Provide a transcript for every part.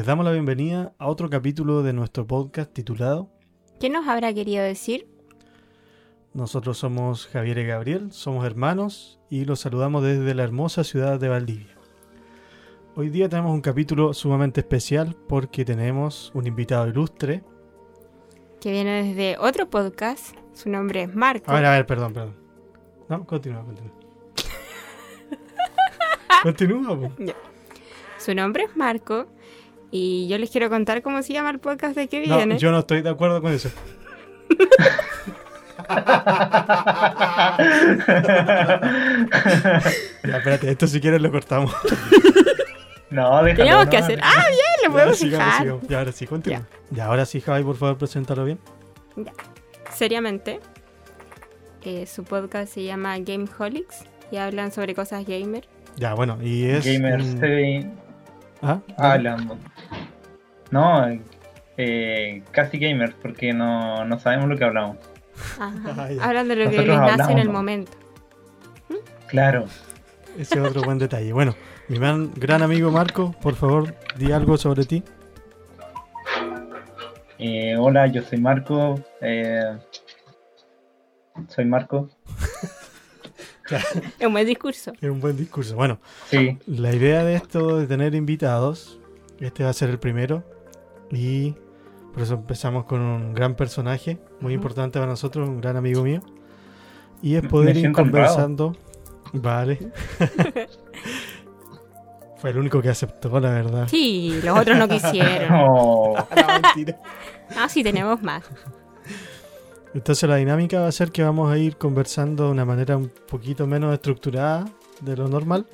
Les damos la bienvenida a otro capítulo de nuestro podcast titulado ¿Qué nos habrá querido decir? Nosotros somos Javier y Gabriel, somos hermanos y los saludamos desde la hermosa ciudad de Valdivia. Hoy día tenemos un capítulo sumamente especial porque tenemos un invitado ilustre. Que viene desde otro podcast. Su nombre es Marco. A ver, a ver, perdón, perdón. No, continúa, continúa. continúa, po. Su nombre es Marco. Y yo les quiero contar cómo se llama el podcast de que No, viene. yo no estoy de acuerdo con eso. Ya, espérate, esto si quieres lo cortamos. no, déjalo. Teníamos no, que hacer. no. ¡Ah, bien! Le Ya, podemos fijar. sigamos. Ya, ahora sí, continúa. Ya, ahora sí, Javi, por favor, preséntalo bien. Seriamente. eh, su podcast se llama Gameholics. Y hablan sobre cosas gamer. Ya, bueno, y es. Gamers un- se ¿Ah? hablan. No, eh, casi gamers, porque no, no sabemos lo que hablamos. Ajá. Ah, hablan de lo que les nace en hablamos, el ¿no? momento. Claro. Ese es otro buen detalle. Bueno, mi gran, gran amigo Marco, por favor, di algo sobre ti. Eh, hola, yo soy Marco. eh, soy Marco. Es un buen discurso. Es un buen discurso. Bueno, Sí, la idea de esto de tener invitados, este va a ser el primero. Y por eso empezamos con un gran personaje, muy importante para nosotros, un gran amigo mío. Y es poder ir conversando. Vale. Fue el único que aceptó, la verdad. Sí, los otros no quisieron. Oh, No, mentira. Ah, sí, tenemos más. Entonces la dinámica va a ser que vamos a ir conversando de una manera un poquito menos estructurada de lo normal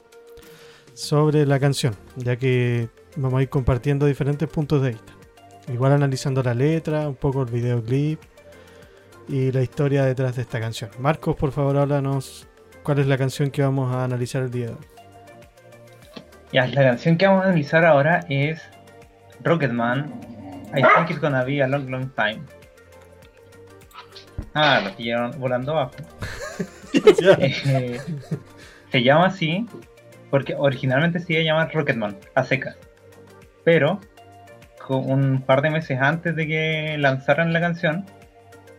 sobre la canción, ya que vamos a ir compartiendo diferentes puntos de vista. Igual analizando la letra, un poco el videoclip y la historia detrás de esta canción. Marcos, por favor, háblanos cuál es la canción que vamos a analizar el día de hoy. ya, la canción que vamos a analizar ahora es Rocketman. I think it's gonna be a long, long time. Ah, lo pillaron volando abajo. Eh, se llama así porque originalmente se iba a llamar Rocketman, a seca. Pero un par de meses antes de que lanzaran la canción,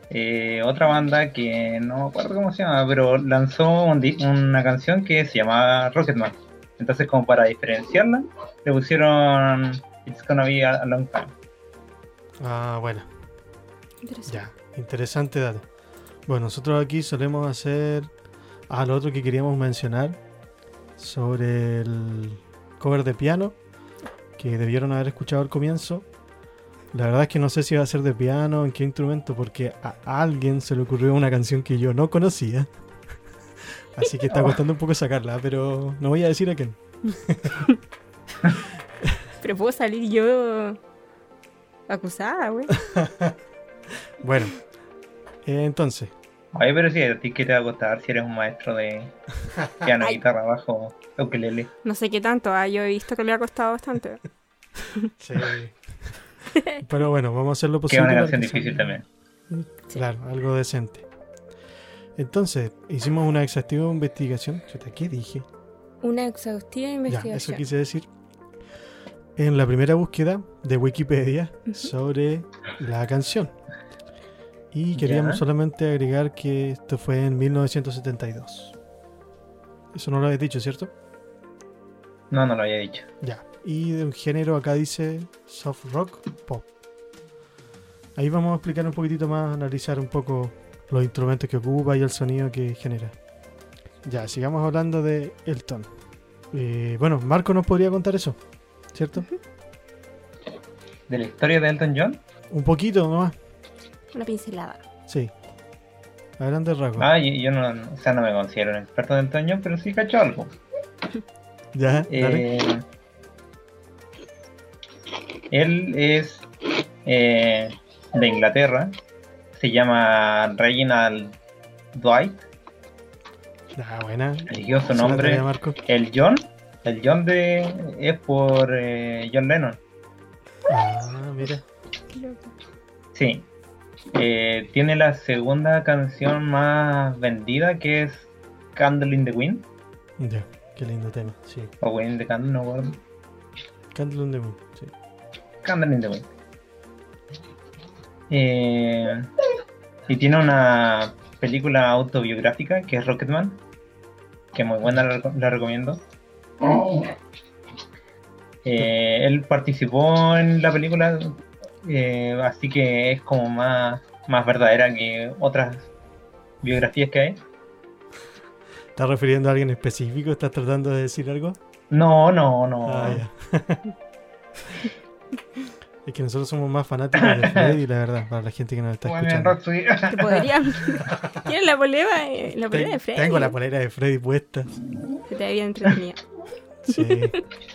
eh, otra banda que no me acuerdo cómo se llama, pero lanzó un una canción que se llamaba Rocketman. Entonces, como para diferenciarla, le pusieron It's gonna be a, a long time. Ah, bueno. Interesante. Ya, interesante dato. Bueno, nosotros aquí solemos hacer. Ah, lo otro que queríamos mencionar sobre el cover de piano que debieron haber escuchado al comienzo. La verdad es que no sé si va a ser de piano, en qué instrumento, porque a alguien se le ocurrió una canción que yo no conocía. Así que está costando un poco sacarla, pero no voy a decir a quién. Pero puedo salir yo acusada, güey. Bueno, eh, entonces, Oye, pero sí, a ti qué te va a costar si eres un maestro de piano, Ay. guitarra, bajo, ukelele. No sé qué tanto, ah, yo he visto que le ha costado bastante. sí. Pero bueno, vamos a hacer lo Que posible. es una canción que sea- difícil también. Claro, algo decente. Entonces, hicimos una exhaustiva investigación. ¿Qué dije? Una exhaustiva Ya, investigación. eso quise decir. En la primera búsqueda de Wikipedia sobre la canción. Y queríamos Ya. solamente agregar que esto fue en 1972. Eso no lo habéis dicho, ¿cierto? No, no lo había dicho. Ya. Y de un género acá dice soft rock pop. Ahí vamos a explicar un poquitito más, analizar un poco los instrumentos que ocupa y el sonido que genera. Ya, sigamos hablando de Elton. Eh, bueno, Marco nos podría contar eso, ¿cierto? ¿De la historia de Elton John? Un poquito nomás, Una pincelada. sí. A grandes rasgos. Ah, yo, yo no, o sea, no me considero un experto de John, pero sí cacho algo. ya, dale. Eh, él es eh, de Inglaterra, se llama Reginald Dwight, Ah, buena. eligió su nombre. tarea, Marco. El John, el John de es por eh, John Lennon. Ah, mira. Sí. Eh, tiene la segunda canción más vendida que es Candle in the Wind. Ya, qué lindo tema, sí. O Wind in the Candle, no acuerdo. Candle on the Moon, sí. Scandal in the Wind. Eh, y tiene una película autobiográfica que es Rocketman, que muy buena, la, reco- la recomiendo. Eh, él participó en la película, eh, así que es como más, más verdadera que otras biografías que hay. ¿Estás refiriendo a alguien específico? ¿Estás tratando de decir algo? No, no, no. Ah, ya. es que nosotros somos más fanáticos de Freddy, la verdad, para la gente que nos está bien, escuchando. Podrían. ¿Quieres la polera? La polera de Freddy. Tengo la polera de Freddy puesta. Se te había entretenido. Sí.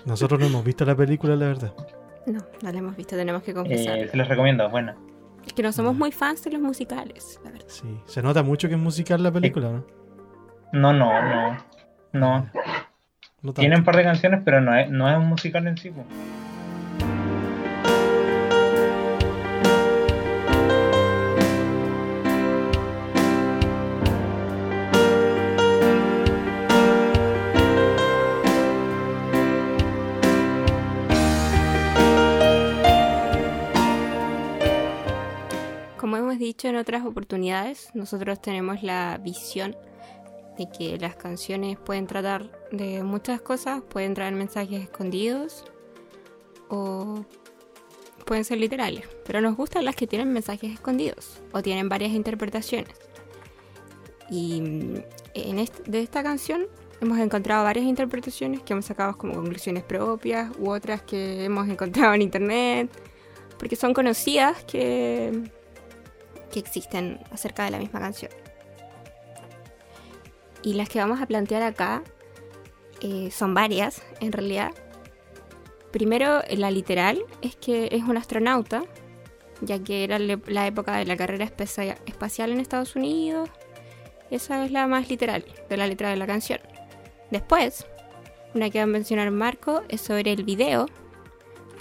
Nosotros no hemos visto la película, la verdad. No, no la hemos visto, tenemos que confesar. Eh, se los recomiendo, buena. Es que no somos muy fans de los musicales, la verdad. Sí. Se nota mucho que es musical la película, ¿no? No, no, no. No. No. Tiene un par de canciones, pero no es, no es un musical en sí. po. Dicho en otras oportunidades, nosotros tenemos la visión de que las canciones pueden tratar de muchas cosas, pueden traer mensajes escondidos o pueden ser literales, pero nos gustan las que tienen mensajes escondidos o tienen varias interpretaciones. Y en est- de esta canción hemos encontrado varias interpretaciones que hemos sacado como conclusiones propias u otras que hemos encontrado en internet, porque son conocidas que que existen acerca de la misma canción. Y las que vamos a plantear acá eh, son varias, en realidad. Primero, la literal es que es un astronauta, ya que era la época de la carrera espacial en Estados Unidos. Esa es la más literal de la letra de la canción. Después, una que va a mencionar Marco es sobre el video,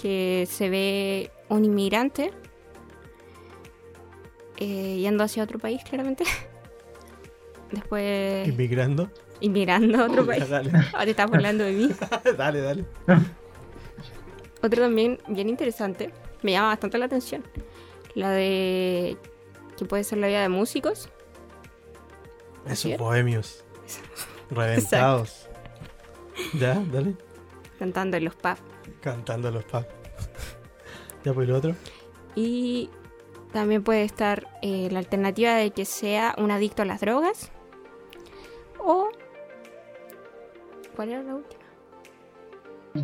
que se ve un inmigrante eh, yendo hacia otro país, claramente. Después, Inmigrando. inmigrando a otro país. Ahora te estás burlando de mí. dale, dale. Otro también bien interesante, me llama bastante la atención. La de que puede ser la vida de músicos. Esos es. bohemios. Reventados. Ya, dale. cantando en los pubs. Cantando los pubs. ya, pues lo otro. Y también puede estar eh, la alternativa de que sea un adicto a las drogas. O... ¿Cuál era la última?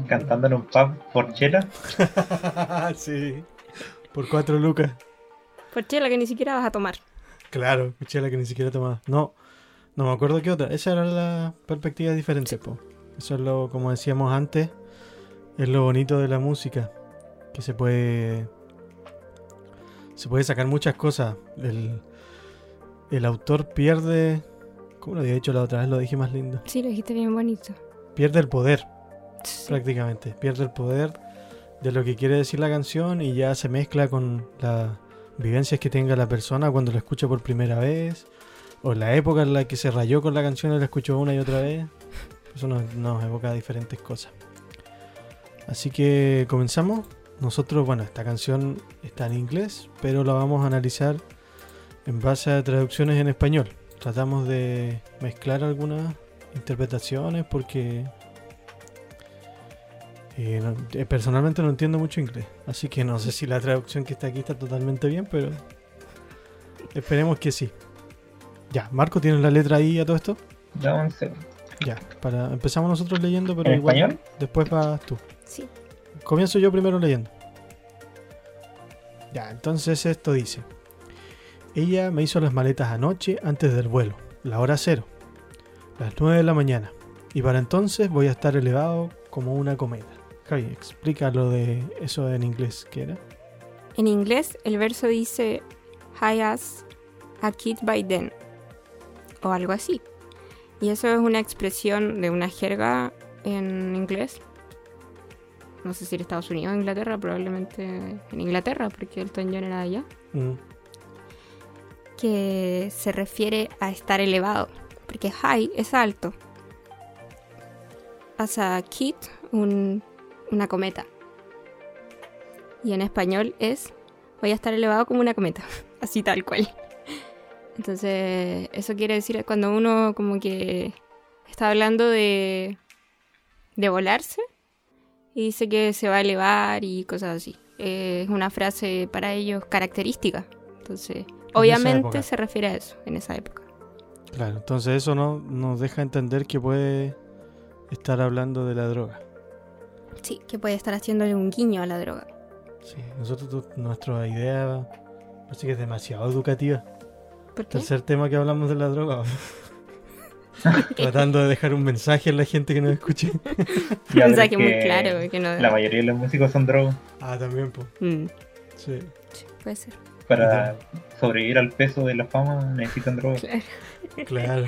Cantando en un pub por chela. sí. Por cuatro lucas. Por chela que ni siquiera vas a tomar. Claro, chela que ni siquiera tomaba. No, no me acuerdo qué otra. Esa era la perspectiva diferente, po. Eso es lo, como decíamos antes, es lo bonito de la música. Que se puede. Se puede sacar muchas cosas. El, el autor pierde. ¿Cómo lo había dicho la otra vez? Lo dije más lindo. Sí, lo dijiste bien bonito. Pierde el poder, Sí. prácticamente. Pierde el poder de lo que quiere decir la canción y ya se mezcla con las vivencias que tenga la persona cuando la escucha por primera vez o la época en la que se rayó con la canción y la escuchó una y otra vez. Eso nos, nos evoca diferentes cosas. Así que comenzamos. Nosotros, bueno, esta canción está en inglés, pero la vamos a analizar en base a traducciones en español. Tratamos de mezclar algunas interpretaciones porque eh, no- eh, personalmente no entiendo mucho inglés, así que no sé si la traducción que está aquí está totalmente bien, pero esperemos que sí. Ya, Marco, ¿tienes la letra ahí a todo esto? Segundo. Ya, para empezamos nosotros leyendo, pero ¿En igual español? después vas tú. Sí. Comienzo yo primero leyendo. Ya, entonces esto dice. Ella me hizo las maletas anoche antes del vuelo, la hora cero, las 9 de la mañana. Y para entonces voy a estar elevado como una cometa. Javi, explica lo de eso en inglés, ¿qué era? En inglés el verso dice High as a kid by then o algo así. Y eso es una expresión de una jerga en inglés. No sé si en Estados Unidos o Inglaterra, probabelmente en Inglaterra, porque Elton John era de allá. Mm, Que se refiere a estar elevado, porque high es alto. As a kid, un- una cometa. y en español es voy a estar elevado como una cometa, así tal cual. Entonces, eso quiere decir cuando uno como que está hablando de, de volarse y dice que se va a elevar y cosas así. Es una frase para ellos característica. Entonces, obviamente se refiere a eso en esa época. Claro, entonces eso no nos deja entender que puede estar hablando de la droga. Sí, que puede estar haciéndole un guiño a la droga. Sí, nosotros, nuestra idea parece que es demasiado educativa. ¿Por qué? Tercer tema que hablamos de la droga. Tratando de dejar un mensaje a la gente que nos escuche. Un es mensaje muy claro. Que no... La mayoría de los músicos son drogos Ah, también, pues. Mm, Sí. sí, puede ser. para sobrevivir al peso de la fama necesitan drogas. Claro. Claro.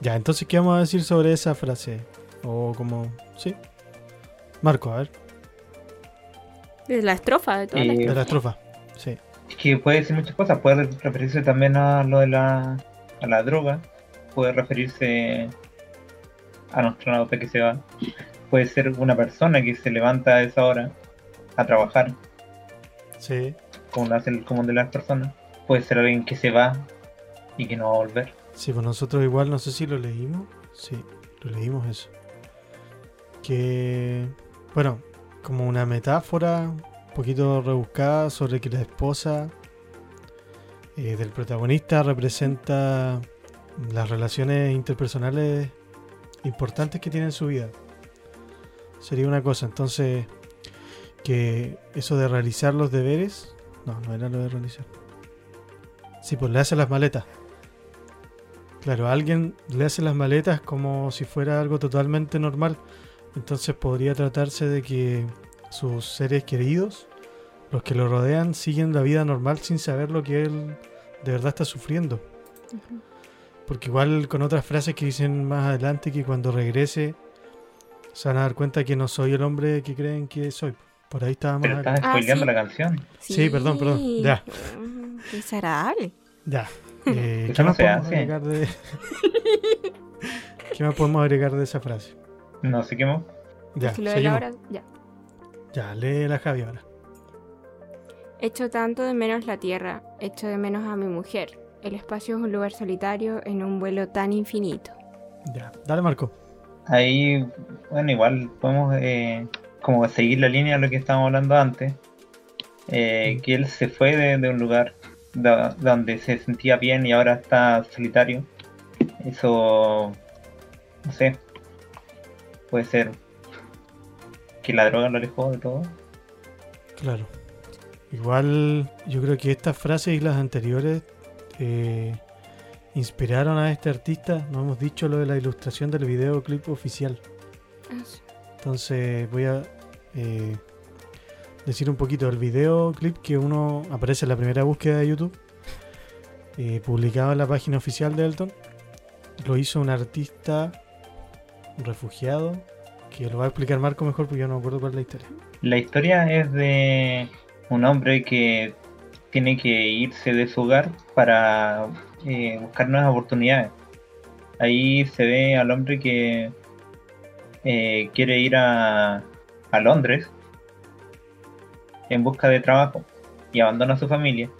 Ya, entonces, ¿qué vamos a decir sobre esa frase? O como... Sí. Marco, a ver. Es la estrofa de toda la Eh, De estrofa. la estrofa. Sí. Es que puede decir muchas cosas, puede referirse también a lo de la, a la droga, puede referirse a nuestro astronauta que se va, puede ser una persona que se levanta a esa hora a trabajar, Sí. como lo hace el común de las personas, puede ser alguien que se va y que no va a volver. Sí, pues nosotros igual, no sé si lo leímos. Sí, lo leímos eso. Que, bueno, como una metáfora un poquito rebuscada sobre que la esposa eh, del protagonista representa las relaciones interpersonales importantes que tiene en su vida. Sería una cosa, entonces, que eso de realizar los deberes, no, no era lo de realizar. Sí, pues le hace las maletas. Claro, alguien le hace las maletas como si fuera algo totalmente normal. Entonces podría tratarse de que sus seres queridos, los que lo rodean, siguen la vida normal sin saber lo que él de verdad está sufriendo. Ujú. Porque igual con otras frases que dicen más adelante que cuando regrese se van a dar cuenta que no soy el hombre que creen que soy. Por ahí estaba Pero estás Ah, spoileando sí. la canción. Sí, perdón, perdón. Ya. Mm, Qué desagradable. Ya. Eh, ¿Qué más podemos hace. agregar de... ¿Qué más podemos agregar de esa frase? No sé qué más. Ya, Si lo de seguimos. la hora, ya. Ya, lee la Javi ahora. Echo tanto de menos la tierra, echo de menos a mi mujer. El espacio es un lugar solitario en un vuelo tan infinito. Ya, dale Marco. Ahí, bueno, igual podemos eh, como seguir la línea de lo que estábamos hablando antes. Eh, que él se fue de, de un lugar donde se sentía bien y ahora está solitario. Eso, no sé, puede ser que la droga lo alejó de todo. Claro. Igual yo creo que estas frases y las anteriores eh, inspiraron a este artista. No hemos dicho lo de la ilustración del videoclip oficial. Ah. Entonces voy a eh, decir un poquito del videoclip que uno aparece en la primera búsqueda de YouTube, eh, publicado en la página oficial de Elton. Lo hizo un artista refugiado, que lo va a explicar Marco mejor porque yo no me acuerdo cuál es la historia. La historia es de un hombre que tiene que irse de su hogar para eh, buscar nuevas oportunidades. Ahí se ve al hombre que eh, quiere ir a, a Londres en busca de trabajo y abandona a su familia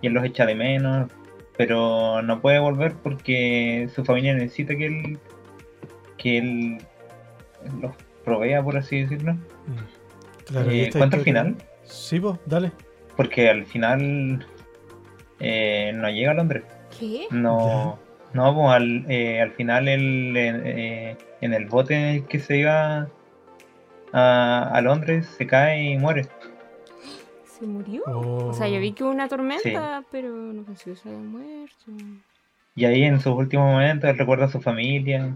y él los echa de menos, pero no puede volver porque su familia necesita que él que él los provea, por así decirlo. Mm. Claro, Eh, ¿Cuánto al final? Sí, vos, dale. Porque al final eh, no llega a Londres. ¿Qué? No, no pues, al, eh, al final él eh, en el bote en el que se iba a, a Londres se cae y muere. ¿Se murió? Oh. O sea, yo vi que hubo una tormenta, pero no pensé que se había muerto. Y ahí en sus últimos momentos él recuerda a su familia.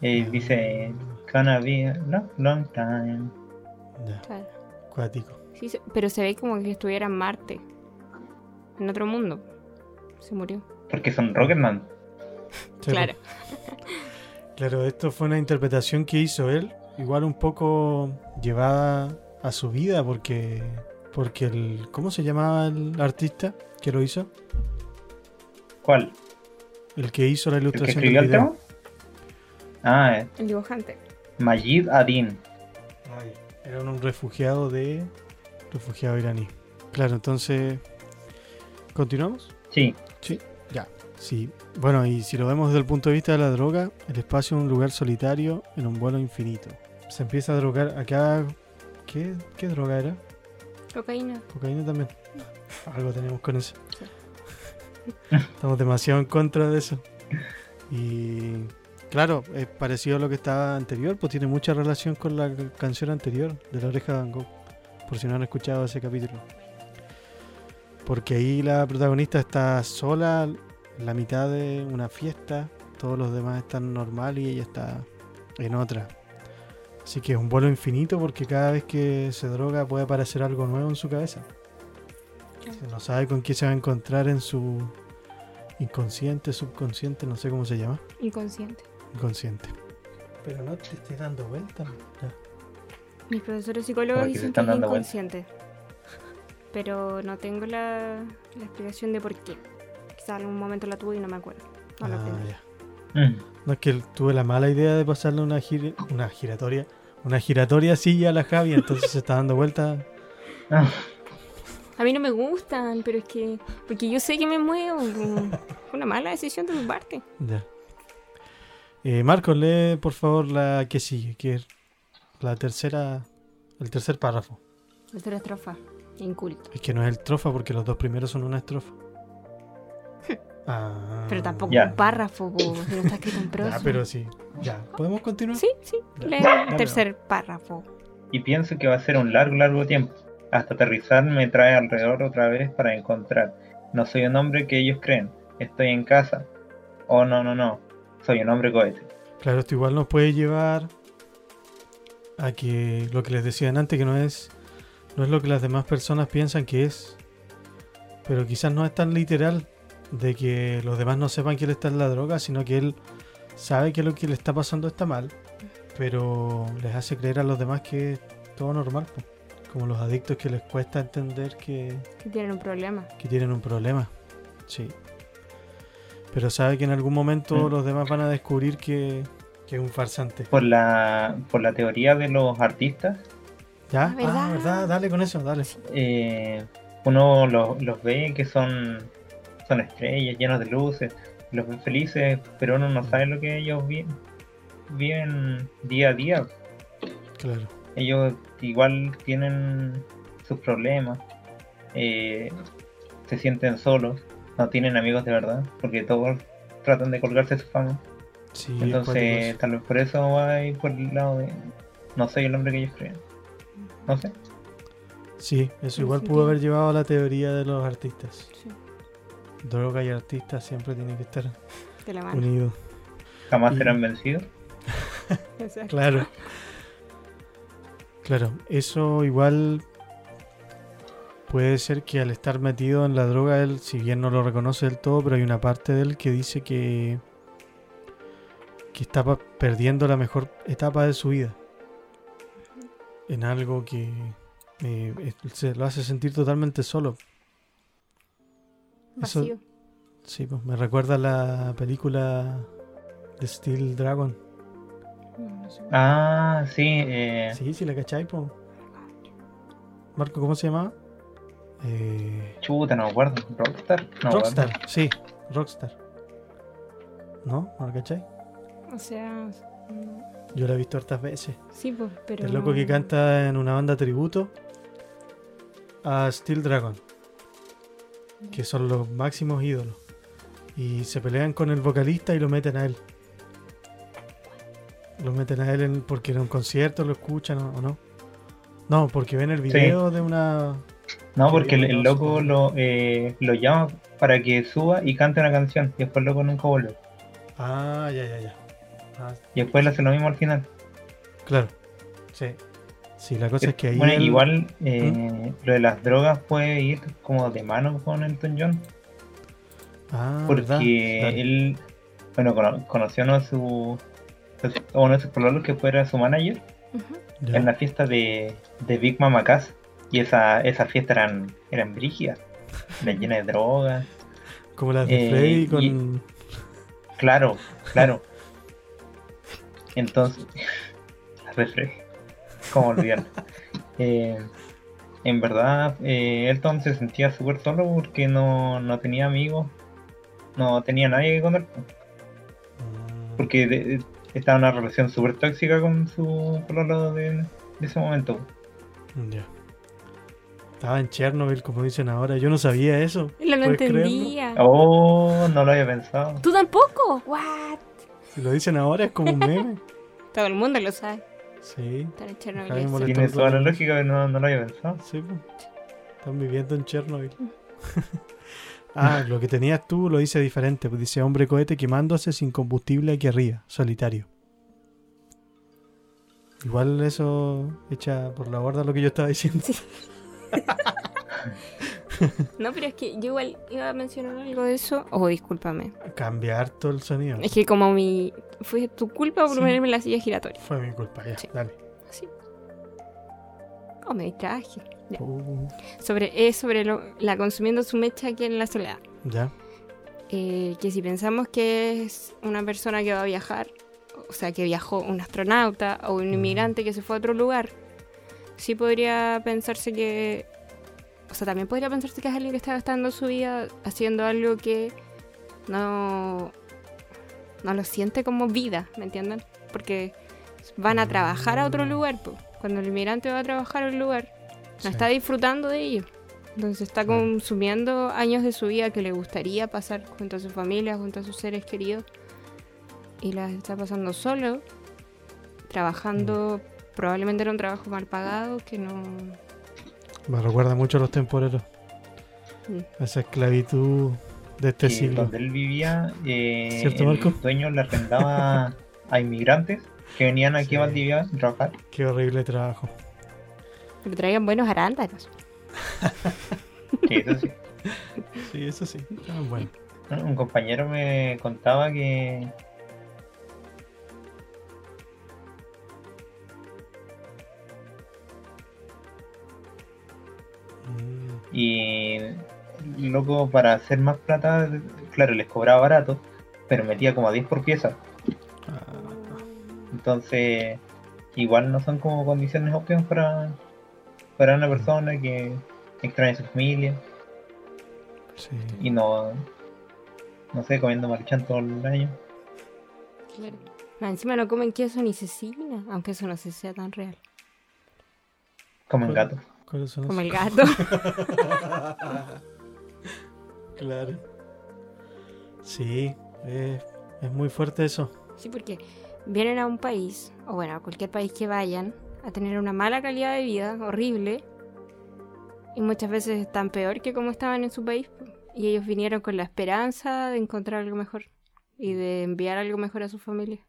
Y dice, gonna be a long, long time. Claro. Cuático. Sí, pero se ve como que estuviera en Marte. En otro mundo. Se murió. Porque son Rocketman. Sí, claro. Claro, esto fue una interpretación que hizo él, igual un poco llevada a su vida, porque, porque el, ¿cómo se llamaba el artista que lo hizo? ¿Cuál? El que hizo la ¿El que ilustración escribió del el tema? Ah, eh, El dibujante. Majid Adin. Era un refugiado de. Refugiado iraní. Claro, entonces. ¿Continuamos? Sí, Sí, ya. Sí. Bueno, y si lo vemos desde el punto de vista de la droga, el espacio es un lugar solitario en un vuelo infinito. Se empieza a drogar. Acá. ¿Qué, qué droga era? Cocaína. Cocaína también. Algo tenemos con eso. Estamos demasiado en contra de eso. Y claro, es parecido a lo que estaba anterior, pues tiene mucha relación con la canción anterior de La Oreja de Van Gogh. Por si no han escuchado ese capítulo. Porque ahí la protagonista está sola en la mitad de una fiesta, todos los demás están normal y ella está en otra. Así que es un vuelo infinito porque cada vez que se droga puede aparecer algo nuevo en su cabeza. Se no sabe con qué se va a encontrar en su inconsciente, subconsciente, no sé cómo se llama. Inconsciente. Inconsciente. Pero no te estés dando vueltas. ya. Mis profesores psicólogos dicen que están es inconsciente. Pero no tengo la, la explicación de por qué. Quizá en algún momento la tuve y no me acuerdo. No la Ah, ya. Mm. No es que tuve la mala idea de pasarle una, gir- una giratoria, una giratoria silla a la Javi, entonces se está dando vueltas. Ah, A mí no me gustan, pero es que. Porque yo sé que me muevo. Fue una mala decisión de tu parte. Ya. Eh, Marcos, lee por favor la que sigue, que es la tercera, el tercer párrafo. La otra estrofa. Inculto. Es que no es el trofa porque los dos primeros son una estrofa. Ah, Pero tampoco Ya. un párrafo, no está escrito en prosa. Ya, pero sí. Ya, ¿podemos continuar? Sí, sí. Ya. Lee el tercer párrafo. Y pienso que va a ser un largo, largo tiempo. Hasta aterrizar me trae alrededor otra vez para encontrar. No soy un hombre que ellos creen. Estoy en casa. Oh, no, no, no. Soy un hombre cohete. Claro, esto igual nos puede llevar a que lo que les decían antes, que no es, no es lo que las demás personas piensan que es. Pero quizás no es tan literal de que los demás no sepan que él está en la droga, sino que él sabe que lo que le está pasando está mal, pero les hace creer a los demás que es todo normal. po. Como los adictos que les cuesta entender que, Que tienen un problema. que tienen un problema. Sí. Pero sabe que en algún momento Mm. los demás van a descubrir que, que es un farsante. Por la, por la teoría de los artistas, ¿Ya? Ah, ¿verdad? Ah, ¿verdad? Dale con eso, dale. eh, uno los, los ve que son, son estrellas llenos de luces, los ve felices, pero uno no sabe lo que ellos viven, viven día a día. Claro. Ellos igual tienen sus problemas, eh, se sienten solos, no tienen amigos de verdad, porque todos tratan de colgarse su fama. Sí, es Entonces, tal vez por eso va a ir por el lado de no soy el hombre que ellos creen. No sé. Sí, eso igual pudo haber llevado a la teoría de los artistas. Sí. Droga y artistas siempre tienen que estar De la mano. unidos. Jamás Y- serán vencidos. Claro. Claro, eso igual puede ser que al estar metido en la droga, él, si bien no lo reconoce del todo, pero hay una parte de él que dice que, que está pa- perdiendo la mejor etapa de su vida. En algo que eh, se lo hace sentir totalmente solo. Eso- Vacío. Sí, pues me recuerda a la película de Steel Dragon. Ah, sí. Eh, Sí, sí, la cachai, po. Marco, ¿cómo se llamaba? Eh, Chuta, no me acuerdo. Rockstar. No me Rockstar, acuerdo. sí, Rockstar. ¿No? ¿No la cachai? O sea, no. Yo la he visto hartas veces. sí, pues, pero. El loco que canta en una banda tributo a Steel Dragon, que son los máximos ídolos. Y se pelean con el vocalista y lo meten a él. Lo meten a él en- porque en un concierto lo escuchan o, o no. No, porque ven el video de una. No, porque el, loco lo, eh, lo llama para que suba y cante una canción. Y después el loco nunca vuelve. Ah, ya, ya, ya. Ah, Y después le hace lo mismo al final. claro. Sí. Sí, la cosa es que ahí. bueno, igual eh, lo de las drogas puede ir como de mano con Elton John. Ah, Porque él, bueno, cono- conoció a uno de sus, uno de sus pololos que fuera su manager en la fiesta de, de Big Mama Cass. Y esa, esa fiesta eran, eran brígidas, eran llenas de drogas. Como las de eh, Freddy con. y- Claro, claro. Entonces, la refre- como olvidarlo. Eh, en verdad, eh, Elton se sentía súper solo porque no, no tenía amigos, no tenía nadie que. Mm, Porque de- de- estaba en una relación súper tóxica con su pololo de, de ese momento. Ya. Estaba en Chernobyl, como dicen ahora. Yo no sabía eso. No lo entendía. Oh, no lo había pensado. ¿Tú tampoco? ¿What? Si lo dicen ahora es como un meme. Todo el mundo lo sabe. Sí, Estar en Chernobyl. Tiene toda la lógica, pero no, no lo había pensado. sí. pues. Están viviendo en Chernobyl. ah, lo que tenías tú lo dice diferente. Pues dice hombre cohete quemándose sin combustible aquí arriba, solitario. Igual eso echa por la borda lo que yo estaba diciendo. No, pero es que yo igual iba a mencionar algo de eso. Oh, discúlpame. Cambia harto el sonido. Es que como mi... Fue tu culpa por Sí. ponerme la silla giratoria. Fue mi culpa, ya, Sí. dale. Así. Oh, me distraje. Uh, Sobre, es sobre lo- la consumiendo su mecha aquí en la soledad. ya. Eh, que si pensamos que es una persona que va a viajar, o sea, que viajó un astronauta o un Mm. inmigrante que se fue a otro lugar, sí podría pensarse que... O sea, también podría pensarse que es alguien que está gastando su vida haciendo algo que no, no lo siente como vida, ¿me entienden? Porque van a trabajar a otro Mm. lugar. po. Cuando el inmigrante va a trabajar a un lugar, no Sí. está disfrutando de ello. Entonces está consumiendo años de su vida que le gustaría pasar junto a su familia, junto a sus seres queridos. Y las está pasando solo, trabajando probablemente en un trabajo mal pagado que no... Me recuerda mucho a los temporeros. Mm. Esa esclavitud de este que siglo. donde él vivía, eh, ¿Cierto, el Marco? dueño le arrendaba a inmigrantes que venían aquí Sí. a Valdivia a trabajar. Qué horrible trabajo. Pero traigan buenos arándanos. Sí, eso sí. Sí, eso sí. Ah, bueno. Un compañero me contaba que y loco para hacer más plata, claro, les cobraba barato, pero metía como a 10 por pieza. Entonces, igual no son como condiciones óptimas para, para una persona que extraña a su familia sí. y no, no sé, comiendo marchán todo el año. Más encima no comen queso ni cecina, aunque eso no sé si sea tan real. Comen gatos. ¿Cuáles son Como el gato. claro. Sí, es, es muy fuerte eso. Sí, porque vienen a un país, o bueno, a cualquier país que vayan, a tener una mala calidad de vida, horrible, y muchas veces están peor que como estaban en su país, y ellos vinieron con la esperanza de encontrar algo mejor y de enviar algo mejor a su familia.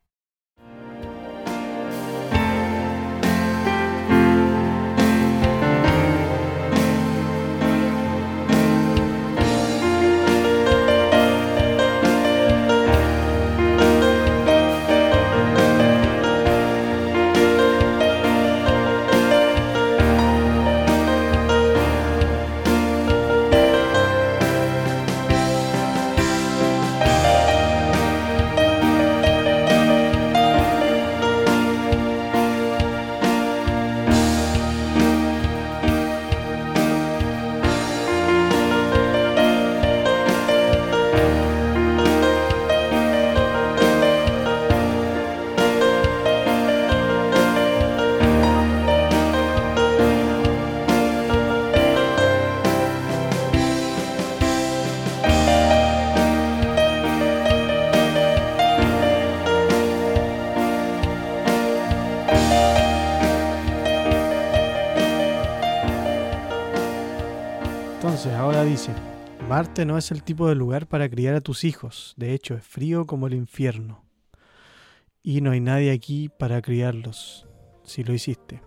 Dice, Marte no es el tipo de lugar para criar a tus hijos. De hecho, es frío como el infierno. Y no hay nadie aquí para criarlos, si lo hiciste.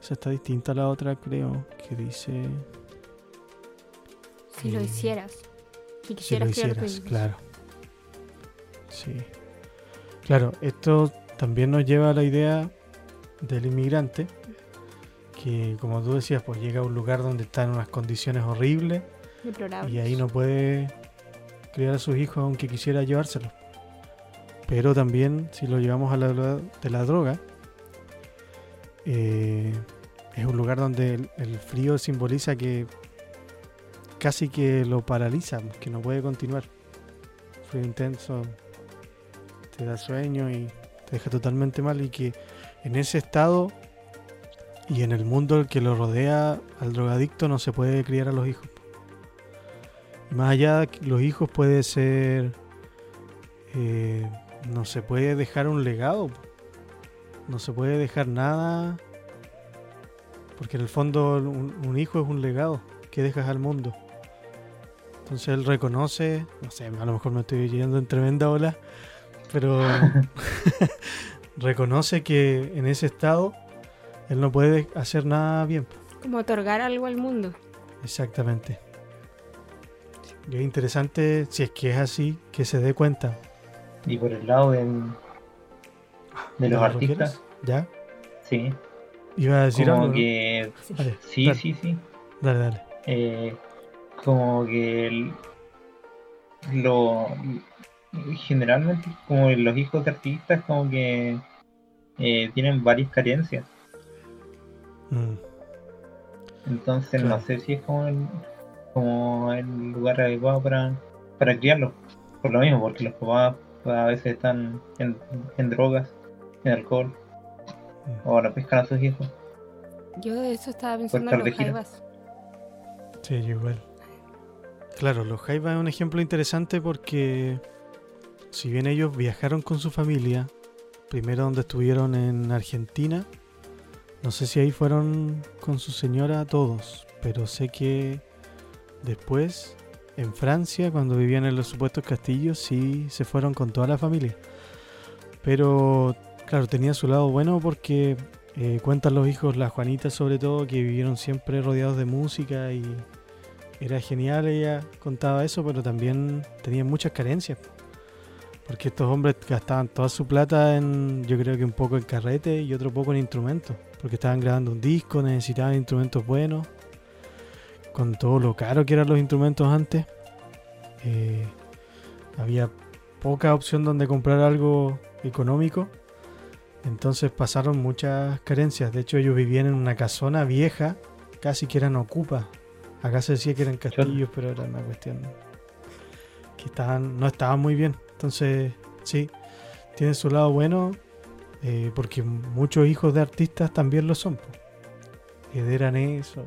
Esa está distinta a la otra, creo, que dice... Si lo Eh, hicieras. Si Si quisieras lo criar tus hicieras, claro. Sí. Claro, esto también nos lleva a la idea del inmigrante, que como tú decías, pues llega a un lugar donde está en unas condiciones horribles y ahí no puede criar a sus hijos aunque quisiera llevárselos. Pero también si lo llevamos a la de la droga, eh, es un lugar donde el, el frío simboliza que casi que lo paraliza, que no puede continuar. Frío intenso te da sueño y te deja totalmente mal y que en ese estado y en el mundo que lo rodea al drogadicto no se puede criar a los hijos. Y más allá, los hijos puede ser... eh, no se puede dejar un legado. No se puede dejar nada. Porque en el fondo un, un hijo es un legado que dejas al mundo. Entonces él reconoce, no sé, a lo mejor me estoy yendo en tremenda ola, pero reconoce que en ese estado él no puede hacer nada bien. Como otorgar algo al mundo. Exactamente. Y es interesante, si es que es así, que se dé cuenta. Y por el lado del- de los ¿Lo artistas? ¿Ya? sí, Iba a decir como algo. ¿no? que sí, dale, sí, sí. Dale, dale. eh, como que el- lo generalmente como los hijos de artistas como que eh, tienen varias carencias Mm, entonces Claro. no sé si es como el, como el lugar adecuado para, para criarlos por lo mismo porque los papás a veces están en, en drogas en alcohol mm. o no pescan a sus hijos Yo de eso estaba pensando en los jaivas. Sí, igual. Claro, los Jaivas es un ejemplo interesante porque si bien ellos viajaron con su familia, primero donde estuvieron en Argentina, no sé si ahí fueron con su señora todos, pero sé que después en Francia, cuando vivían en los supuestos castillos, sí se fueron con toda la familia. Pero claro, tenía su lado bueno porque eh, cuentan los hijos, la Juanita sobre todo, que vivieron siempre rodeados de música y era genial, ella contaba eso, pero también tenían muchas carencias. Porque estos hombres gastaban toda su plata en, yo creo que un poco en carrete y otro poco en instrumentos. Porque estaban grabando un disco, necesitaban instrumentos buenos. Con todo lo caro que eran los instrumentos antes. eh, había poca opción donde comprar algo económico. Entonces pasaron muchas carencias. De hecho, ellos vivían en una casona vieja, casi que eran ocupas. Acá se decía que eran castillos, pero era una cuestión que estaban, no estaban muy bien. Entonces, sí, tiene su lado bueno, eh, porque muchos hijos de artistas también lo son. po. Heredan eso.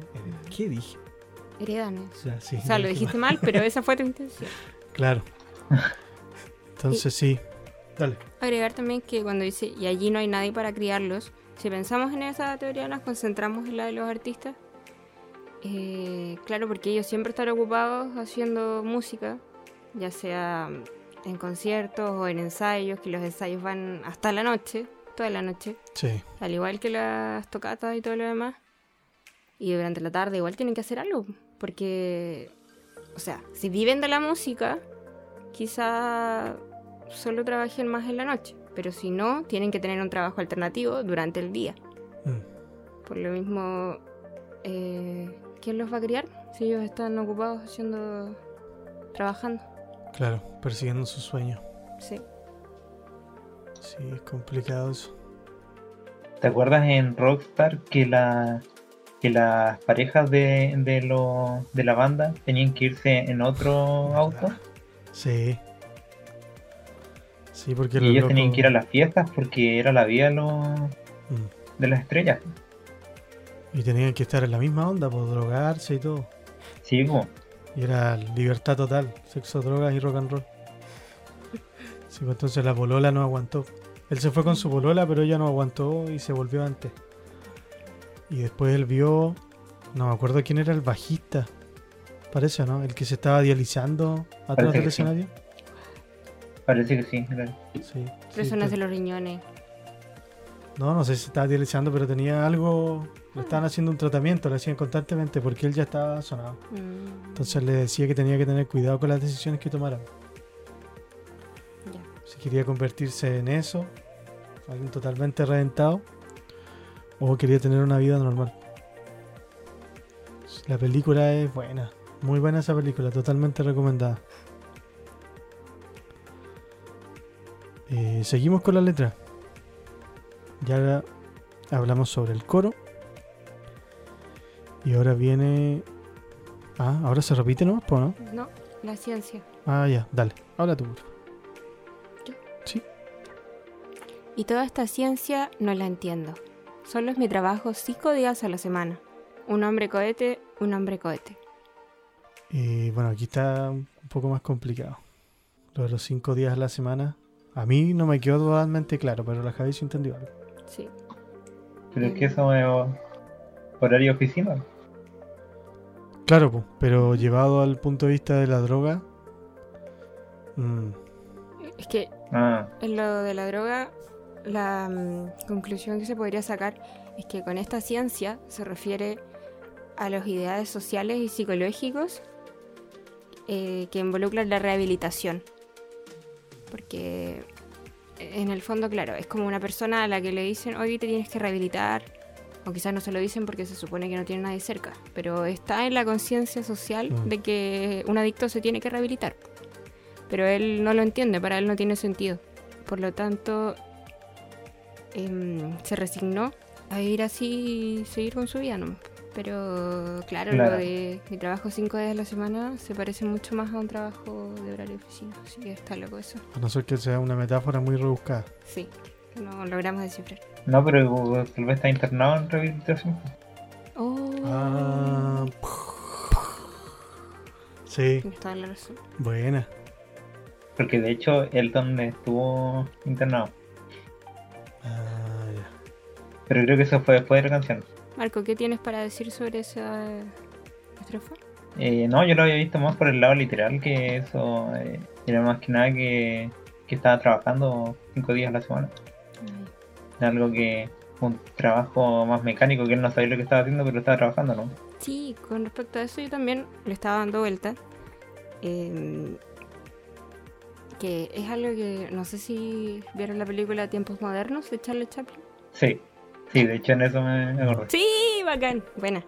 ¿Qué dije? Heredan eso. Sí, O sea, lo dijiste mal. mal, pero esa fue tu intención. Claro. Entonces, sí. Dale. Agregar también que cuando dice, y allí no hay nadie para criarlos, si pensamos en esa teoría, nos concentramos en la de los artistas. Eh, claro, porque ellos siempre están ocupados haciendo música, ya sea en conciertos o en ensayos, que los ensayos van hasta la noche, toda la noche, Sí. al igual que las tocatas y todo lo demás. Y durante la tarde igual tienen que hacer algo, porque, o sea, si viven de la música, quizá solo trabajen más en la noche, pero si no, tienen que tener un trabajo alternativo durante el día. Mm, Por lo mismo, eh, ¿quién los va a criar si ellos están ocupados haciendo, trabajando? Claro, persiguiendo su sueño. Sí. Sí, es complicado eso. ¿Te acuerdas en Rockstar que la que las parejas de, de, lo, de la banda tenían que irse en otro auto? Sí. Sí, porque Y los ellos tenían que ir a las fiestas porque era la los- Mm. de las estrellas. Y tenían que estar en la misma onda, por drogarse y todo. Sí, como, Y era libertad total, sexo, drogas y rock and roll. Sí, pues entonces la polola no aguantó. Él se fue con su polola, pero ella no aguantó y se volvió antes. Y después él vio, no me acuerdo quién era el bajista. Parece, ¿no? El que se estaba dializando atrás Parece del sí. escenario. parece que sí. claro. Sí. Personas sí, de los riñones. No, no sé si se estaba dializando, pero tenía algo. Le estaban haciendo un tratamiento, le hacían constantemente porque él ya estaba sonado. Mm, Entonces le decía que tenía que tener cuidado con las decisiones que tomara. Quería convertirse en eso, alguien totalmente reventado, o quería tener una vida normal. La película es buena, muy buena esa película, totalmente recomendada. Eh, seguimos con la letra. Ya hablamos sobre el coro. Y ahora viene. Ah, ahora se repite nomás, ¿no? No, la ciencia. Ah, ya, dale. Habla tú. Y toda esta ciencia no la entiendo. Solo es mi trabajo cinco días a la semana. Un hombre cohete, un hombre cohete. Y bueno, aquí está un poco más complicado. Lo de los cinco días a la semana. A mí no me quedó totalmente claro, pero la Javi sí entendió algo. Sí. Pero es que eso es horario oficina. Claro, pero llevado al punto de vista de la droga. mm, Es que Ah, en lo de la droga, la mm, conclusión que se podría sacar es que con esta ciencia se refiere a los ideales sociales y psicológicos eh, que involucran la rehabilitación. Porque en el fondo, claro, es como una persona a la que le dicen, hoy te tienes que rehabilitar, o quizás no se lo dicen porque se supone que no tiene nadie cerca, pero está en la conciencia social Mm. de que un adicto se tiene que rehabilitar. Pero él no lo entiende, para él no tiene sentido. Por lo tanto, em, se resignó a vivir así y seguir con su vida, ¿no? Pero claro, Claro. lo de mi trabajo cinco días a la semana se parece mucho más a un trabajo de horario de oficina, así que está loco eso. a no ser que sea una metáfora muy rebuscada. Sí, no logramos descifrar. no, pero tal vez está internado en rehabilitación. Oh, Ah, sí, toda la razón. buena. Porque de hecho, él donde estuvo internado. Pero creo que eso fue después de la canción. Marco, ¿qué tienes para decir sobre esa estrofa? Eh, no, yo lo había visto más por el lado literal, que eso eh, era más que nada que, que estaba trabajando cinco días a la semana. Algo que un trabajo más mecánico, que él no sabía lo que estaba haciendo, pero estaba trabajando, ¿no? Sí, con respecto a eso yo también le estaba dando vuelta. eh, que es algo que no sé si vieron la película Tiempos Modernos de Charlie Chaplin. Sí, sí, de hecho en eso me me acordé. Sí, bacán. Buena.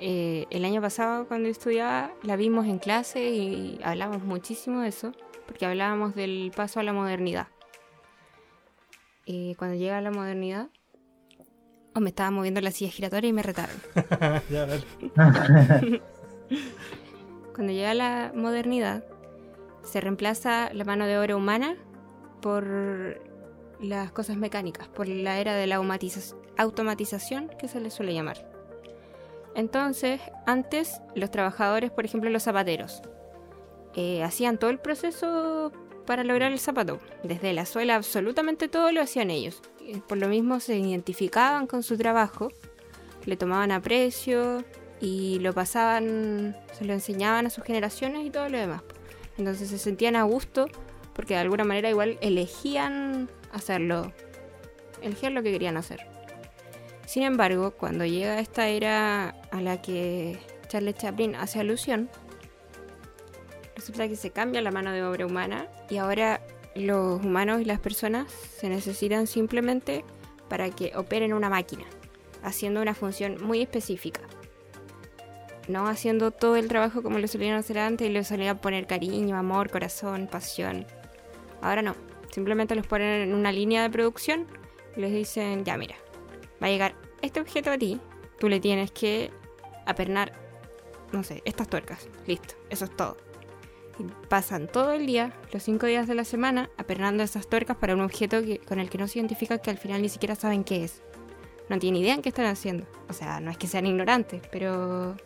Eh, el año pasado cuando estudiaba la vimos en clase y hablamos muchísimo de eso, porque hablábamos del paso a la modernidad. Eh, cuando llega la modernidad, oh, me estaba moviendo la silla giratoria y me retaron. ya. Cuando llega la modernidad, se reemplaza la mano de obra humana por las cosas mecánicas, por la era de la automatiza- automatización que se le suele llamar. Entonces, antes los trabajadores, por ejemplo los zapateros, eh, hacían todo el proceso para lograr el zapato. Desde la suela absolutamente todo lo hacían ellos. Por lo mismo se identificaban con su trabajo, le tomaban aprecio y lo pasaban, se lo enseñaban a sus generaciones y todo lo demás. Entonces se sentían a gusto porque de alguna manera igual elegían hacerlo, elegían lo que querían hacer. Sin embargo, cuando llega esta era a la que Charles Chaplin hace alusión, resulta que se cambia la mano de obra humana y ahora los humanos y las personas se necesitan simplemente para que operen una máquina, haciendo una función muy específica. No haciendo todo el trabajo como lo solían hacer antes y le solían poner cariño, amor, corazón, pasión. Ahora no, simplemente los ponen en una línea de producción y les dicen, ya mira, va a llegar este objeto a ti, tú le tienes que apernar, no sé, estas tuercas. Listo, eso es todo. Y pasan todo el día, los cinco días de la semana, apernando esas tuercas para un objeto que, con el que no se identifica que al final ni siquiera saben qué es. No tienen idea en qué están haciendo. O sea, no es que sean ignorantes, pero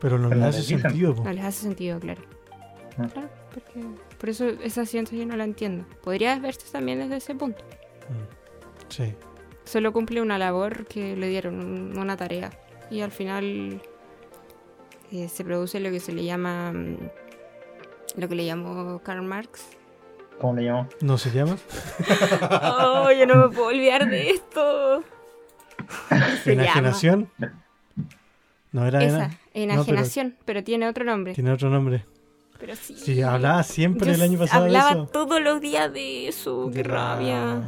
Pero no Pero hace les dicen. sentido, po. no les hace sentido, claro. Ah. Claro, porque por eso esa ciencia yo no la entiendo. Podría verse también desde ese punto. Mm. Sí. Solo cumple una labor que le dieron, un- una tarea. Y al final eh, se produce lo que se le llama, mm, lo que le llamó Karl Marx. ¿Cómo le llamo? ¿No se llama? ¡Oh, yo no me puedo olvidar de esto! Se llama ¿Enajenación? No era esa, ena- enajenación, pero... tiene otro nombre. Tiene otro nombre. Pero sí. Sí, hablaba siempre el año pasado hablaba de eso. todos los días de eso, qué rabia.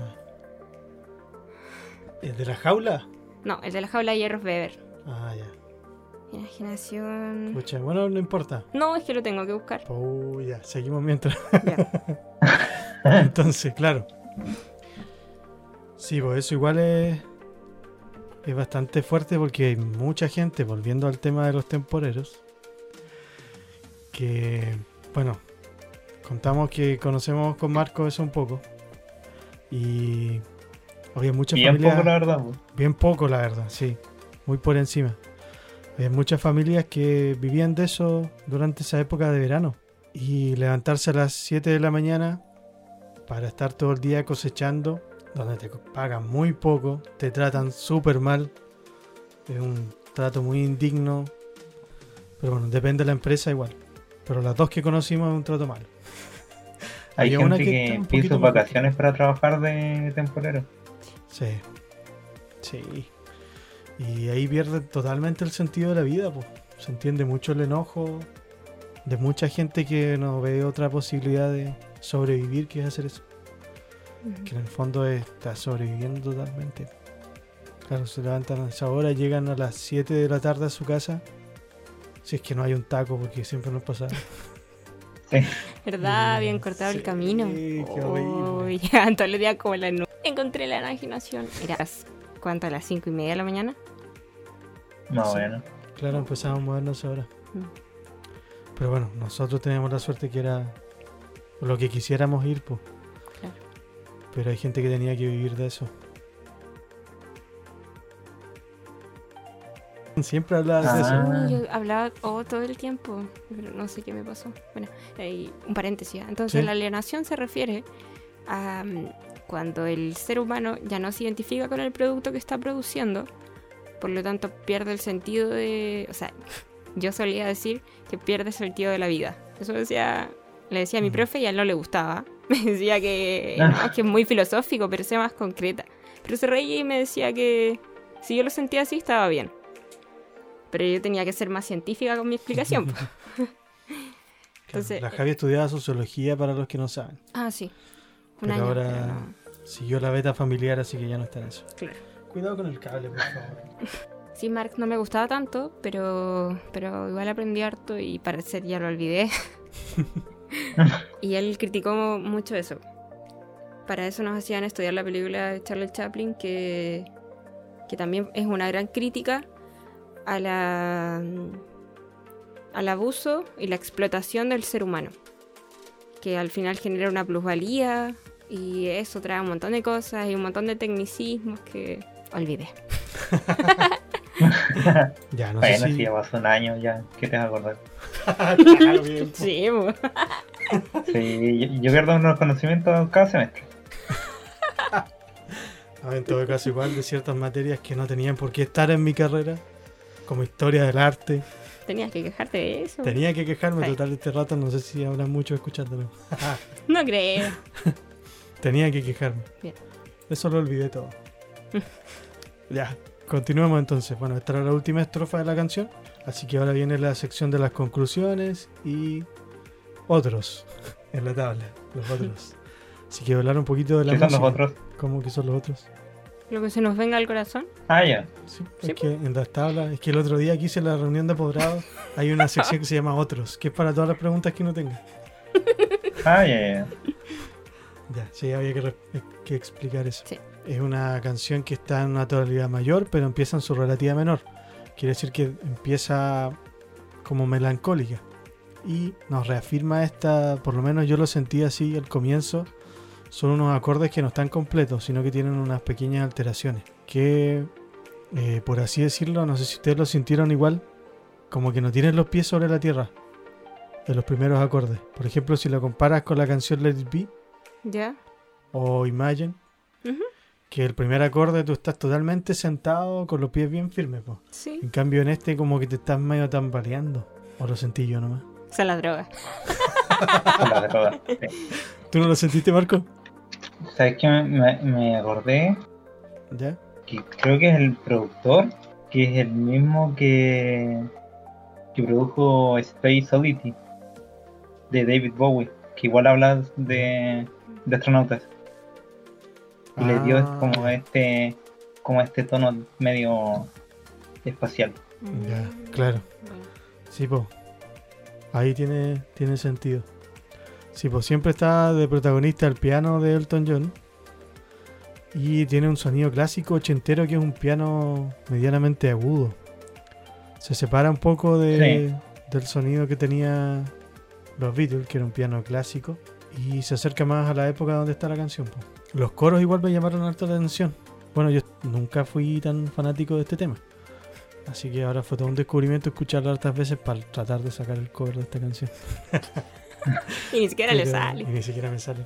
¿El de la jaula? No, el de la jaula de hierros Weber. Ah, ya. Enajenación. Pucha, bueno, no importa. No, es que lo tengo que buscar. Oh, ya, seguimos mientras. Ya. Entonces, claro. Sí, pues eso igual es, es bastante fuerte porque hay mucha gente, volviendo al tema de los temporeros, que, bueno, contamos que conocemos con Marco eso un poco. Y había muchas Bien familias... poco, la verdad. pues. Bien poco, la verdad, sí. Muy por encima. Hay muchas familias que vivían de eso durante esa época de verano. Y levantarse a las 7 de la mañana para estar todo el día cosechando, donde te pagan muy poco, te tratan súper mal. Es un trato muy indigno. Pero bueno, depende de la empresa igual. Pero las dos que conocimos es un trato malo. Hay Había una gente que que pide sus vacaciones para trabajar de temporero. Sí. Sí. Y ahí pierde totalmente el sentido de la vida, pues. Se entiende mucho el enojo de mucha gente que no ve otra posibilidad de sobrevivir que es hacer eso. Que en el fondo está sobreviviendo totalmente. Claro, se levantan a esa hora, llegan a las 7 de la tarde a su casa. Si es que no hay un taco, porque siempre nos pasa. ¿Verdad? Mm, Bien cortado sí, el camino. qué Oh, llegaban todos los días como la nube. Encontré la imaginación. Era, ¿cuánto? ¿A las cinco y media de la mañana? Más o Sí. menos. Claro, empezamos a movernos ahora. Mm. Pero bueno, nosotros teníamos la suerte que era lo que quisiéramos ir, pues. Claro. Pero hay gente que tenía que vivir de eso. Siempre hablabas de eso. Ah. Yo hablaba oh, todo el tiempo, pero no sé qué me pasó. Bueno, ahí, un paréntesis. ¿ah? Entonces, Sí. la alienación se refiere a mm, cuando el ser humano ya no se identifica con el producto que está produciendo, por lo tanto pierde el sentido de... O sea, yo solía decir que pierde el sentido de la vida. Eso decía, le decía a mi Mm. profe y a él no le gustaba. Me decía que, no, es que es muy filosófico, pero sea más concreta. Pero se reía y me decía que si yo lo sentía así estaba bien. Pero yo tenía que ser más científica con mi explicación. Claro, Entonces- la Javi estudiaba sociología para los que no saben. ah, sí. Un Pero año. ahora- pero no. Siguió la beta familiar, así que ya no está en eso. Claro. Cuidado con el cable, por favor. Sí, Marx no me gustaba tanto, pero, pero igual aprendí harto y parecer ya lo olvidé. y él criticó mucho eso. Para eso nos hacían estudiar la película de Charlie Chaplin, que, que también es una gran crítica a la, al abuso y la explotación del ser humano. Que al final genera una plusvalía y eso trae un montón de cosas y un montón de tecnicismos que olvidé. Ya, no bueno, sé si si... ya pasó un año ya, ¿qué te vas a acordar? Claro, bien, po. Sí, po. Sí, yo, yo pierdo unos conocimientos cada semestre. Ah, en todo caso, igual de ciertas materias que no tenían por qué estar en mi carrera, como historia del arte. Tenías que quejarte de eso. Tenía que quejarme, Sí. total, este rato no sé si habrá mucho escuchándolo. No creo. Tenía que quejarme. Bien. Eso lo olvidé todo. ya, continuemos entonces. Bueno, esta era la última estrofa de la canción. Así que ahora viene la sección de las conclusiones y otros en la tabla. Los otros. Así que hablar un poquito de la ¿Qué son los otros? ¿Cómo que son los otros? Lo que se nos venga al corazón. Ah, ya. Sí, Sí, es que en las tablas, es que el otro día que hice la reunión de apoderados, hay una sección que se llama Otros, que es para todas las preguntas que uno tenga. Ah, ya, ya. Ya, sí, había que, re- que explicar eso. Sí. Es una canción que está en una tonalidad mayor, pero empieza en su relativa menor. Quiere decir que empieza como melancólica. Y nos reafirma esta, por lo menos yo lo sentí así al comienzo, son unos acordes que no están completos, sino que tienen unas pequeñas alteraciones. Que, eh, por así decirlo, no sé si ustedes lo sintieron igual, como que no tienen los pies sobre la tierra de los primeros acordes. Por ejemplo, si lo comparas con la canción Let It Be, o Imagine, que el primer acorde tú estás totalmente sentado con los pies bien firmes. po. Sí. En cambio en este como que te estás medio tambaleando. O lo sentí yo nomás. O sea, la droga. Con la de todas. Sí. ¿Tú no lo sentiste, Marco? ¿Sabes qué? Me, acordé ¿Ya? que creo que es el productor, que es el mismo que, que produjo Space Oddity de David Bowie, que igual habla de, de astronautas. Y le dio Ah, como este como este tono medio espacial. Ya, claro. Sí, pues. Ahí tiene, tiene sentido. Sí, pues siempre está de protagonista el piano de Elton John. Y tiene un sonido clásico ochentero que es un piano medianamente agudo. Se separa un poco de, del sonido que tenía los Beatles, que era un piano clásico, y se acerca más a la época donde está la canción. po. Los coros igual me llamaron harto la atención. Bueno, yo nunca fui tan fanático de este tema. Así que ahora fue todo un descubrimiento escucharlo hartas veces para tratar de sacar el cover de esta canción. Y ni siquiera le sale. Y ni siquiera me sale.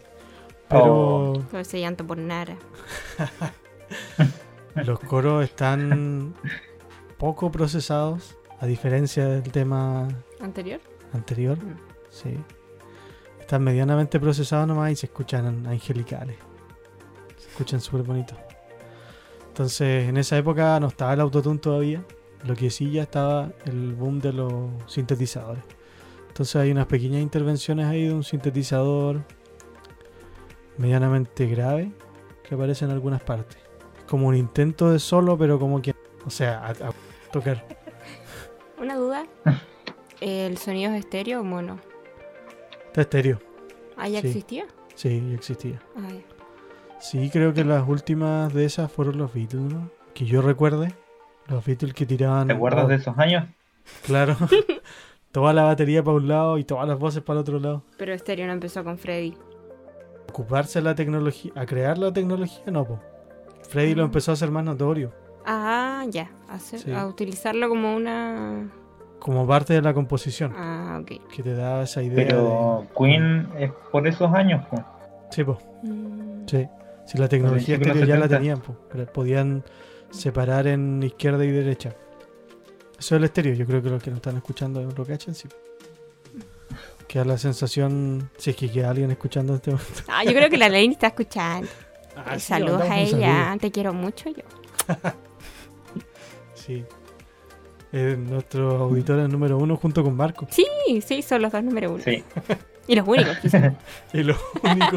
Pero Oh. Ese llanto por nada. los coros están poco procesados, a diferencia del tema ¿Anterior? anterior. Mm. Sí. Están medianamente procesados nomás y se escuchan angelicales. Se escuchan súper bonitos. Entonces, en esa época no estaba el autotune todavía. Lo que sí ya estaba el boom de los sintetizadores. Entonces hay unas pequeñas intervenciones ahí de un sintetizador medianamente grave que aparece en algunas partes. Es como un intento de solo, pero como que... O sea, a, a tocar. Una duda. ¿El sonido es estéreo o mono? Está estéreo. ¿Ah, ya Sí. existía? Sí, ya existía. Ah, ya. Sí, creo que las últimas de esas fueron los Beatles, ¿no? Que yo recuerde. Los Beatles que tiraban. ¿Te acuerdas oh, de esos años? Claro. toda la batería para un lado y todas las voces para el otro lado. Pero estéreo no empezó con Freddy. Ocuparse de la tecnología, a crear la tecnología, no, po. Freddy lo Ah. empezó a hacer más notorio, Ah, ya. A, hacer- Sí. a utilizarlo como una. como parte de la composición, Ah, ok. que te da esa idea. Pero Queen es por esos años, pues. Sí, po, Mm, sí. Si la tecnología los ya la 70. tenían, po, pero podían separar en izquierda y derecha. Eso es el estéreo, yo creo que los que nos están escuchando lo cachan, sí. Queda la sensación, si es que queda alguien escuchando en este momento. Ah, yo creo que la Lane está escuchando. Ah, sí, Saludos a ella. saludo. Te quiero mucho yo. Sí. Es nuestro auditor número uno junto con Marco. Sí, sí, son los dos número uno. Sí. Y los únicos, quizás. Y lo único.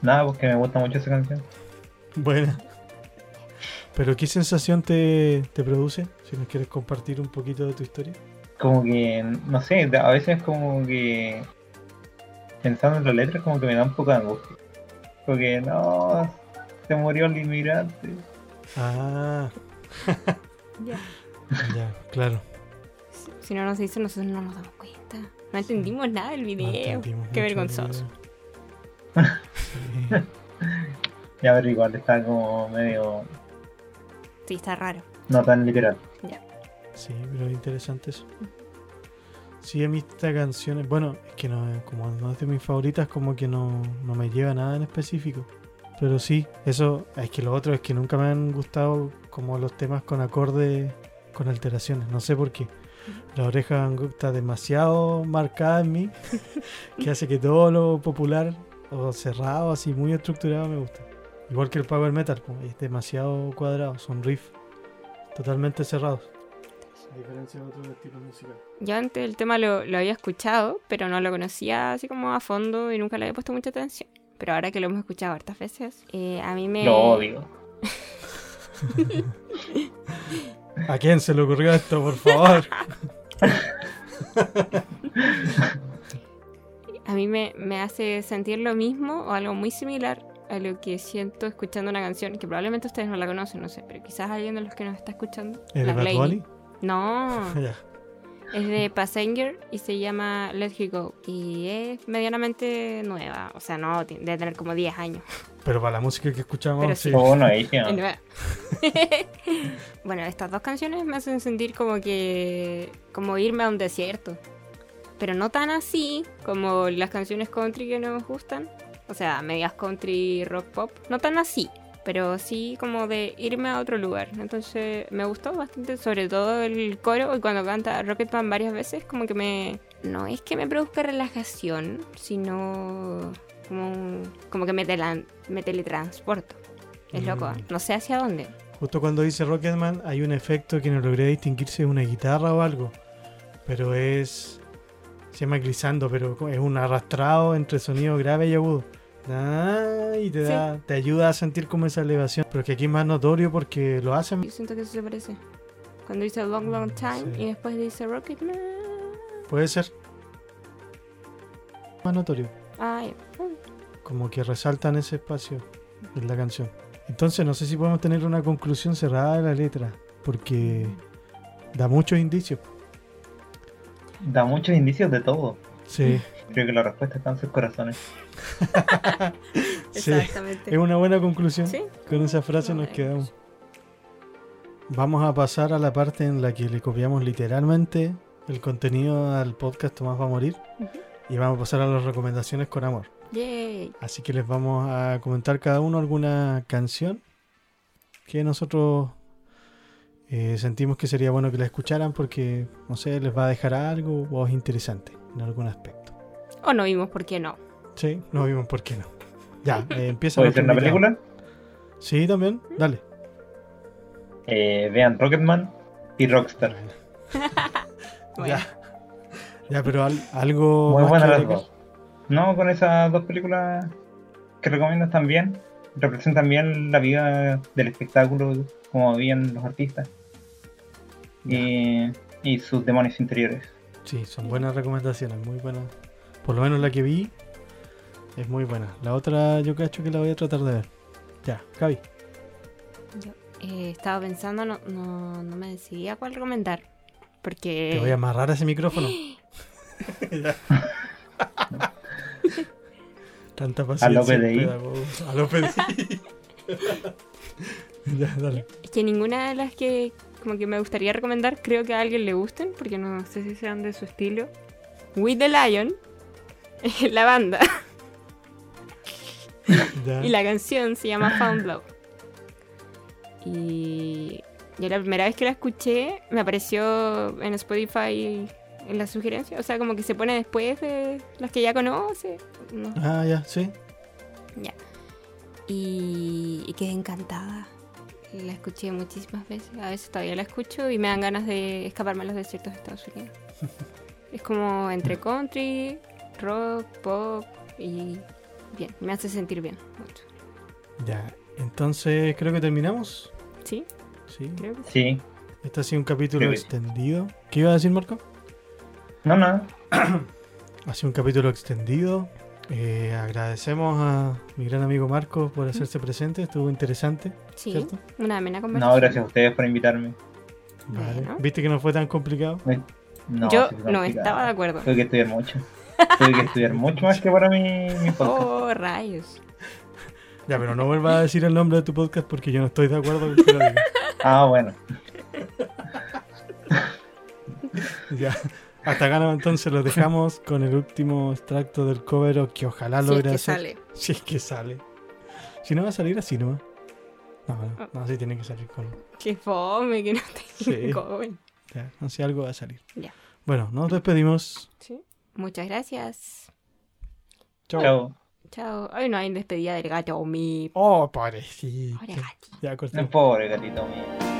Nada, porque me gusta mucho esa canción. Buena. Pero ¿qué sensación te, te produce? Si nos quieres compartir un poquito de tu historia. Como que, no sé, a veces como que pensando en la letra como que me da un poco de angustia. Porque no, se murió el inmigrante. Ah, Ya. ya, claro. Si no nos dice, nosotros no nos damos cuenta. No entendimos nada del video. Qué vergonzoso. video. Sí. Ya, pero igual está como medio Sí, está raro. no tan literal. Sí, pero es interesante eso. Sí, a mí esta canción, es- bueno, es que no, como no es de mis favoritas, como que no, no me lleva nada en específico. Pero sí, eso, es que lo otro es que nunca me han gustado como los temas con acordes, con alteraciones, no sé por qué. La oreja Van Gogh está demasiado marcada en mí, que hace que todo lo popular o cerrado, así muy estructurado, me gusta. Igual que el power metal, es demasiado cuadrado, son riffs totalmente cerrados. A diferencia de otros estilos musicales. Yo antes el tema lo, lo había escuchado, pero no lo conocía así como a fondo y nunca le había puesto mucha atención. Pero ahora que lo hemos escuchado hartas veces, eh, a mí me... Lo odio. ¿A quién se le ocurrió esto, por favor? A mí me, me hace sentir lo mismo o algo muy similar a lo que siento escuchando una canción que probablemente ustedes no la conocen, no sé, pero quizás alguien de los que nos está escuchando. ¿El la Bad Lady. Bunny? No, Ya. es de Passenger y se llama Let Her Go. Y es medianamente nueva, o sea, no, debe tener como 10 años. Pero para la música que escuchamos, Pero sí. sí. Oh, no, no. Es nueva. bueno, estas dos canciones me hacen sentir como que. como irme a un desierto. Pero no tan así como las canciones country que nos gustan. O sea, medias country rock pop. No tan así. Pero sí como de irme a otro lugar. Entonces me gustó bastante, sobre todo el coro. Y cuando canta Rocketman varias veces, como que me. No es que me produzca relajación, sino como, como que me, telan- me teletransporto. Es loco, Mm. no sé hacia dónde. Justo cuando dice Rocketman hay un efecto que no logré distinguir si es una guitarra o algo. Pero es... Se llama glissando, pero es un arrastrado entre sonido grave y agudo. Ah, y te, Sí. da, te ayuda a sentir como esa elevación. Pero que aquí es más notorio porque lo hacen. Yo siento que eso se parece. Cuando dice Long Long Time Sí. y después dice Rocketman. Puede ser. Más notorio. Ah, como que resaltan ese espacio en la canción. Entonces no sé si podemos tener una conclusión cerrada de la letra, porque da muchos indicios. Da muchos indicios de todo. Sí, Creo que la respuesta está en sus corazones. sí. Exactamente. Es una buena conclusión. Sí. Con esa frase nos quedamos. Vamos a pasar a la parte en la que le copiamos literalmente el contenido al podcast Tomás va a morir y vamos a pasar a las recomendaciones con amor. Yay. Así que les vamos a comentar cada uno alguna canción que nosotros eh, sentimos que sería bueno que la escucharan porque, no sé, les va a dejar algo o es interesante en algún aspecto. O no vimos por qué no. Sí, no vimos por qué no. Ya, eh, empieza ¿Puede ser una película? Sí, también, dale. Eh, vean Rocketman y Rockstar. Bueno, Ya. Ya, pero al- algo Muy más buenas las dos. No, con esas dos películas que recomiendas también, representan bien la vida del espectáculo, como vivían los artistas y, y sus demonios interiores. Sí, son buenas recomendaciones, muy buenas. Por lo menos la que vi es muy buena. La otra yo cacho que la voy a tratar de ver. Ya, Javi. yo eh, estaba pensando, no, no, no me decidí a cuál recomendar. Porque. Te voy a amarrar a ese micrófono. Ya. Tanta paciencia. lo PDI. A lo PDI. ya, dale. Es que ninguna de las que como que me gustaría recomendar creo que a alguien le gusten, porque no sé si sean de su estilo. With the Lion, la banda, Y la canción se llama Found Love. Y yo la primera vez que la escuché me apareció en Spotify en la sugerencia, o sea, como que se pone después de las que ya conoce. No, Ah, ya, sí. Ya. Y, y quedé encantada. La escuché muchísimas veces. A veces todavía la escucho y me dan ganas de escaparme a los desiertos de Estados Unidos. es como entre country, rock, pop y bien. Me hace sentir bien. Mucho. Ya. Entonces creo que terminamos. ¿Sí? Sí. Creo que sí. Sí, Este ha sido un capítulo Creo que- extendido. ¿Qué iba a decir, Marco? no, nada. Ha sido un capítulo extendido. Eh, agradecemos a mi gran amigo Marco por hacerse presente. Estuvo interesante, Sí, ¿cierto? una amena conversación. No, gracias a ustedes por invitarme. Vale. Bueno. ¿Viste que no fue tan complicado? No, Yo no complicado. estaba de acuerdo. Tuve que estudiar mucho. Tuve que estudiar mucho más que para mi, mi podcast. Oh, rayos. Ya, pero no vuelvas a decir el nombre de tu podcast porque yo no estoy de acuerdo con que lo digas. Ah, bueno. Ya. Hasta acá no, entonces lo dejamos con el último extracto del cover que ojalá Si es que hacer. sale. Si es que sale. Si no va a salir así nomás. No, no, Ah. no, sí tiene que salir con. Qué fome, que no Sí. tengo. Ya, no sé, algo va a salir. Ya. Bueno, nos despedimos. Sí. Muchas gracias. Chao. Chao. Chao. Hoy no hay despedida del gato mi. Oh, pobrecito. Pobre gatito. Ya. Pobre gatito mío.